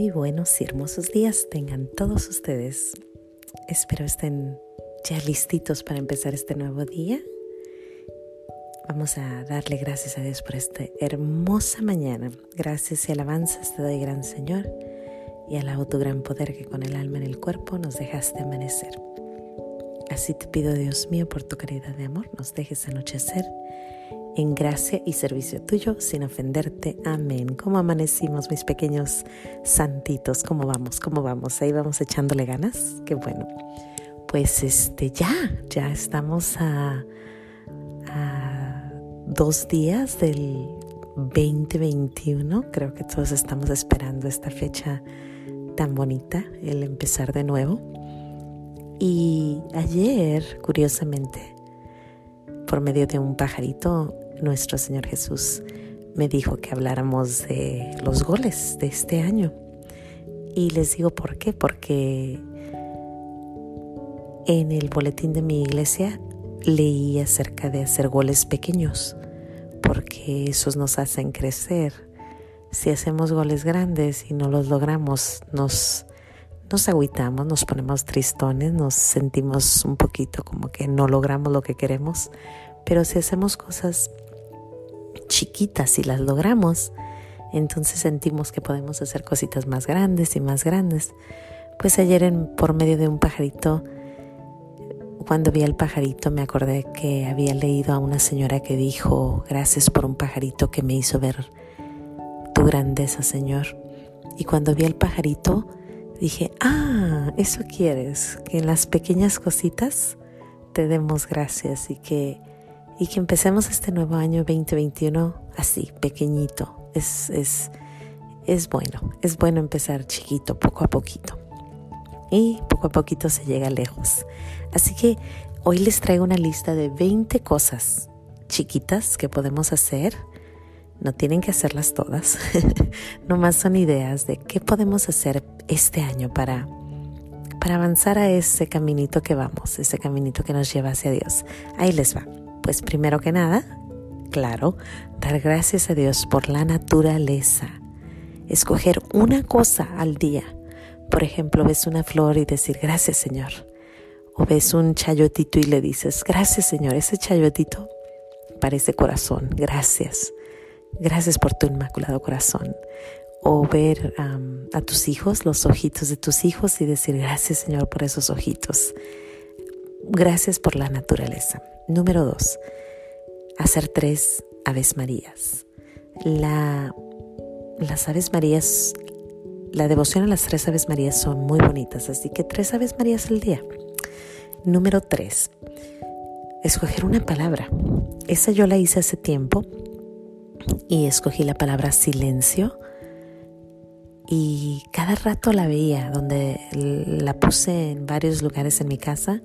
Muy buenos y hermosos días tengan todos ustedes. Espero estén ya listitos para empezar este nuevo día. Vamos a darle gracias a Dios por esta hermosa mañana. Gracias y alabanzas te doy, gran Señor, y alabo tu gran poder que con el alma en el cuerpo nos dejaste amanecer. Así te pido, Dios mío, por tu caridad de amor, nos dejes anochecer en gracia y servicio tuyo sin ofenderte. Amén. ¿Cómo amanecimos, mis pequeños santitos? ¿Cómo vamos? ¿Cómo vamos? Ahí vamos echándole ganas. Qué bueno. Pues este ya, ya estamos a, a dos días del 2021. Creo que todos estamos esperando esta fecha tan bonita, el empezar de nuevo. Y ayer, curiosamente, por medio de un pajarito, nuestro Señor Jesús me dijo que habláramos de los goles de este año. Y les digo por qué, porque en el boletín de mi iglesia leí acerca de hacer goles pequeños, porque esos nos hacen crecer. Si hacemos goles grandes y no los logramos, nos nos agüitamos, nos ponemos tristones, nos sentimos un poquito como que no logramos lo que queremos, pero si hacemos cosas chiquitas y las logramos, entonces sentimos que podemos hacer cositas más grandes y más grandes. Pues ayer en, por medio de un pajarito, cuando vi al pajarito me acordé que había leído a una señora que dijo, gracias por un pajarito que me hizo ver tu grandeza, Señor. Y cuando vi al pajarito, dije, ah, eso quieres, que en las pequeñas cositas te demos gracias y que, y que empecemos este nuevo año 2021 así, pequeñito. Es, es, es bueno, es bueno empezar chiquito, poco a poquito. Y poco a poquito se llega lejos. Así que hoy les traigo una lista de 20 cosas chiquitas que podemos hacer no tienen que hacerlas todas, nomás son ideas de qué podemos hacer este año para, para avanzar a ese caminito que vamos, ese caminito que nos lleva hacia Dios. Ahí les va. Pues primero que nada, claro, dar gracias a Dios por la naturaleza. Escoger una cosa al día. Por ejemplo, ves una flor y decir gracias Señor. O ves un chayotito y le dices gracias Señor. Ese chayotito parece corazón. Gracias. Gracias por tu inmaculado corazón. O ver a tus hijos, los ojitos de tus hijos y decir gracias Señor por esos ojitos. Gracias por la naturaleza. Número dos, hacer tres Aves Marías. La, las Aves Marías, la devoción a las tres Aves Marías son muy bonitas, así que tres Aves Marías al día. Número tres, escoger una palabra. Esa yo la hice hace tiempo y escogí la palabra silencio y cada rato la veía, donde la puse en varios lugares en mi casa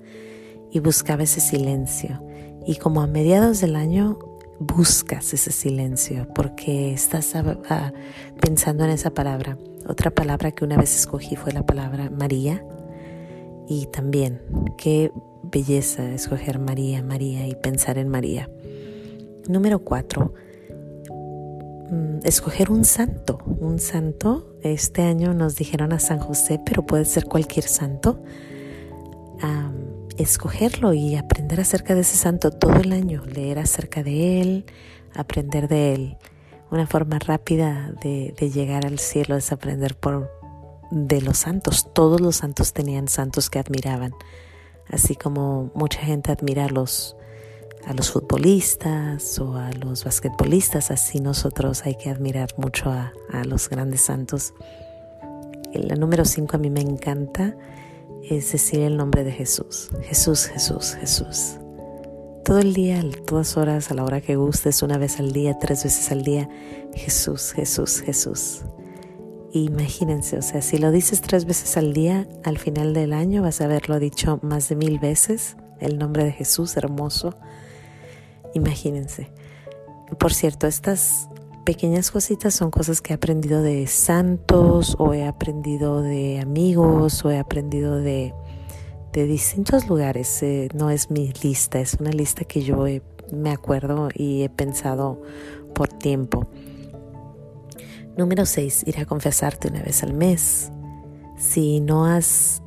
y buscaba ese silencio. Y como a mediados del año buscas ese silencio porque estás pensando en esa palabra. Otra palabra que una vez escogí fue la palabra María. Y también, qué belleza escoger María, María y pensar en María. Número cuatro, Mm, escoger un santo, un santo. Este año nos dijeron a San José, pero puede ser cualquier santo. Escogerlo y aprender acerca de ese santo todo el año, leer acerca de él, aprender de él. Una forma rápida de, llegar al cielo es aprender por de los santos. Todos los santos tenían santos que admiraban, así como mucha gente admira a los a los futbolistas o a los basquetbolistas, así nosotros hay que admirar mucho a, los grandes santos. El número 5 a mí me encanta es decir el nombre de Jesús. Jesús, Jesús, Jesús. Todo el día, todas horas, a la hora que gustes, una vez al día, tres veces al día, Jesús, Jesús, Jesús. Imagínense, o sea, si lo dices tres veces al día, al final del año vas a haberlo dicho más de mil veces, el nombre de Jesús hermoso. Imagínense. Por cierto, estas pequeñas cositas son cosas que he aprendido de santos o he aprendido de amigos o he aprendido de, de distintos lugares. Eh, no es mi lista, es una lista que yo me acuerdo y he pensado por tiempo. Número 6, ir a confesarte una vez al mes. Si no has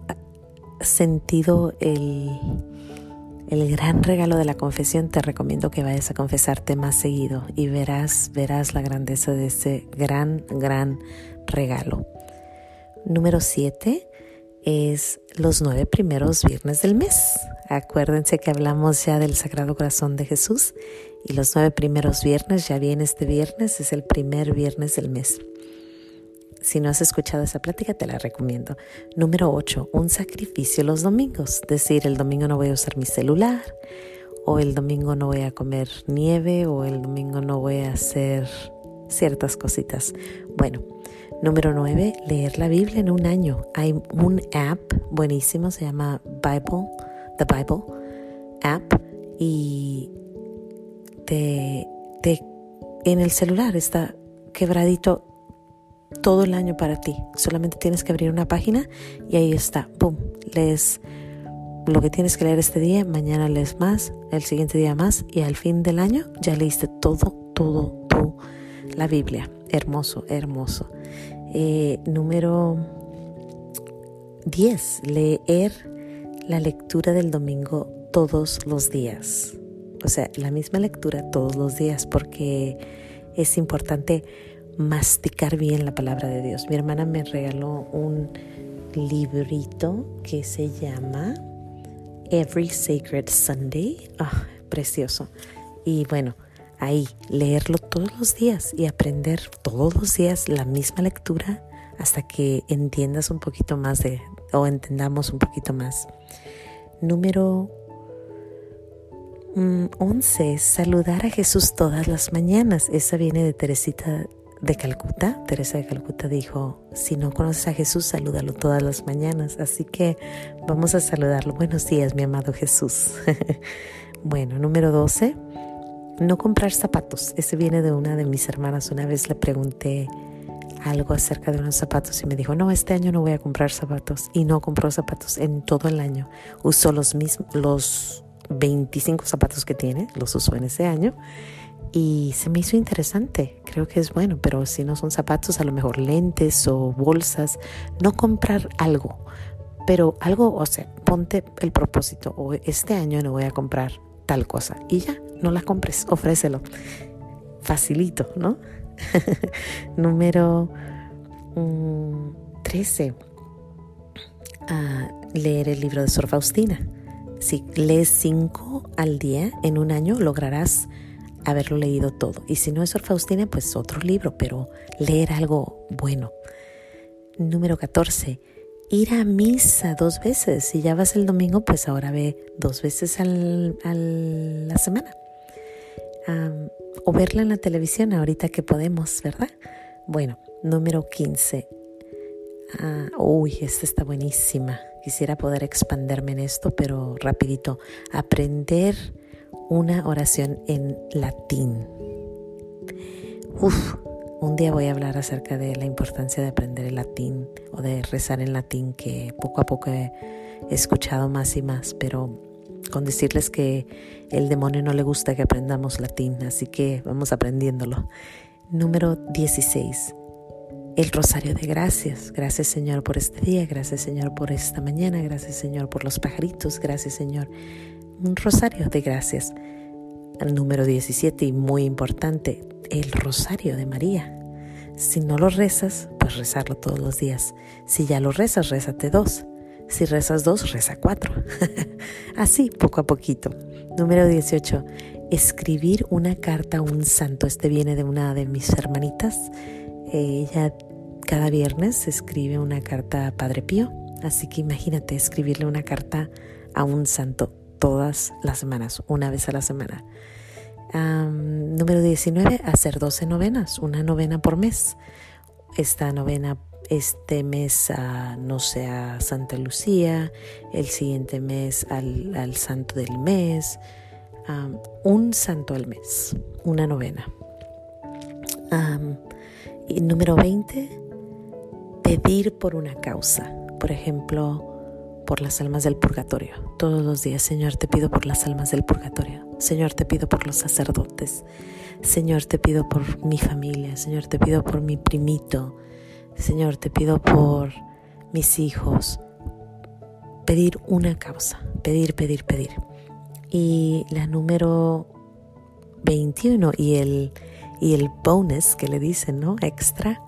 sentido el, el gran regalo de la confesión, te recomiendo que vayas a confesarte más seguido y verás, verás la grandeza de ese gran, gran regalo. Número 7 es los nueve primeros viernes del mes. Acuérdense que hablamos ya del Sagrado Corazón de Jesús y los nueve primeros viernes, ya viene este viernes, es el primer viernes del mes. Si no has escuchado esa plática, te la recomiendo. Número 8, un sacrificio los domingos. Decir, el domingo no voy a usar mi celular, o el domingo no voy a comer nieve, o el domingo no voy a hacer ciertas cositas. Bueno, número 9, leer la Biblia en un año. Hay un app buenísimo, se llama Bible, The Bible App, y te, te, en el celular está quebradito todo el año para ti. Solamente tienes que abrir una página y ahí está. ¡Pum! Lees lo que tienes que leer este día, mañana lees más, el siguiente día más y al fin del año ya leíste todo, todo, todo la Biblia. Hermoso, hermoso. Eh, número 10. Leer la lectura del domingo todos los días. O sea, la misma lectura todos los días porque es importante masticar bien la palabra de Dios. Mi hermana me regaló un librito que se llama Every Sacred Sunday. Ah, precioso. Y bueno, ahí leerlo todos los días y aprender todos los días la misma lectura hasta que entiendas un poquito más de o entendamos un poquito más. Número 11. Mm, saludar a Jesús todas las mañanas. Esa viene de Teresita de Calcuta, Teresa de Calcuta dijo, si no conoces a Jesús, salúdalo todas las mañanas. Así que vamos a saludarlo. Buenos días, mi amado Jesús. bueno, número 12, no comprar zapatos. Ese viene de una de mis hermanas. Una vez le pregunté algo acerca de unos zapatos y me dijo, no, este año no voy a comprar zapatos. Y no compró zapatos en todo el año. Usó los mismos, los 25 zapatos que tiene, los usó en ese año y se me hizo interesante. Creo que es bueno, pero si no son zapatos, a lo mejor lentes o bolsas, no comprar algo, pero algo, o sea, ponte el propósito, o este año no voy a comprar tal cosa y ya, no la compres, ofrécelo. Facilito, ¿no? Número 13. Mm, leer el libro de Sor Faustina. Si lees cinco al día en un año, lograrás haberlo leído todo. Y si no es Sor Faustina, pues otro libro, pero leer algo bueno. Número 14. Ir a misa dos veces. Si ya vas el domingo, pues ahora ve dos veces al, a la semana. o verla en la televisión ahorita que podemos, ¿verdad? Bueno, número 15. Ah, uy, esta está buenísima. Quisiera poder expanderme en esto, pero rapidito. Aprender una oración en latín. Uf, un día voy a hablar acerca de la importancia de aprender el latín o de rezar en latín, que poco a poco he escuchado más y más, pero con decirles que el demonio no le gusta que aprendamos latín, así que vamos aprendiéndolo. Número 16. El rosario de gracias. Gracias Señor por este día, gracias Señor por esta mañana, gracias Señor por los pajaritos, gracias Señor un rosario de gracias. Número 17 y muy importante, el rosario de María. Si no lo rezas, pues rezarlo todos los días. Si ya lo rezas, rézate dos. Si rezas dos, reza cuatro. Así, poco a poquito. Número 18. Escribir una carta a un santo. Este viene de una de mis hermanitas. Ella cada viernes escribe una carta a Padre Pío. Así que imagínate escribirle una carta a un santo todas las semanas, una vez a la semana. número 19, hacer 12 novenas, una novena por mes. Esta novena este mes a, no sé, a Santa Lucía, el siguiente mes al, santo del mes, un santo al mes, una novena. y número 20, pedir por una causa. Por ejemplo, por las almas del purgatorio. Todos los días, Señor, te pido por las almas del purgatorio. Señor, te pido por los sacerdotes. Señor, te pido por mi familia. Señor, te pido por mi primito. Señor, te pido por mis hijos. Pedir una causa. Pedir, pedir, pedir. Y la número 21 y el, y el bonus que le dicen, ¿no? Extra.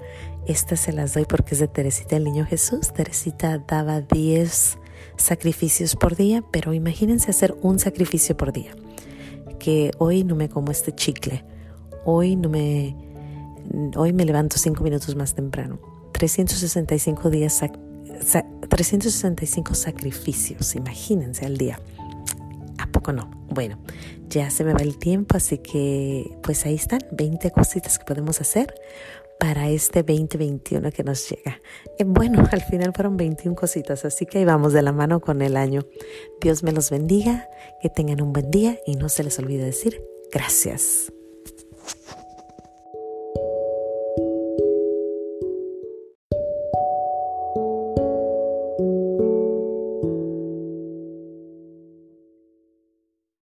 Estas se las doy porque es de Teresita el Niño Jesús. Teresita daba 10 sacrificios por día, pero imagínense hacer un sacrificio por día. Que hoy no me como este chicle. Hoy no me hoy me levanto 5 minutos más temprano. 365 días 365 sacrificios, imagínense al día. ¿A poco no? Bueno, ya se me va el tiempo, así que pues ahí están 20 cositas que podemos hacer para este 2021 que nos llega. Eh, bueno, al final fueron 21 cositas, así que ahí vamos de la mano con el año. Dios me los bendiga, que tengan un buen día y no se les olvide decir gracias.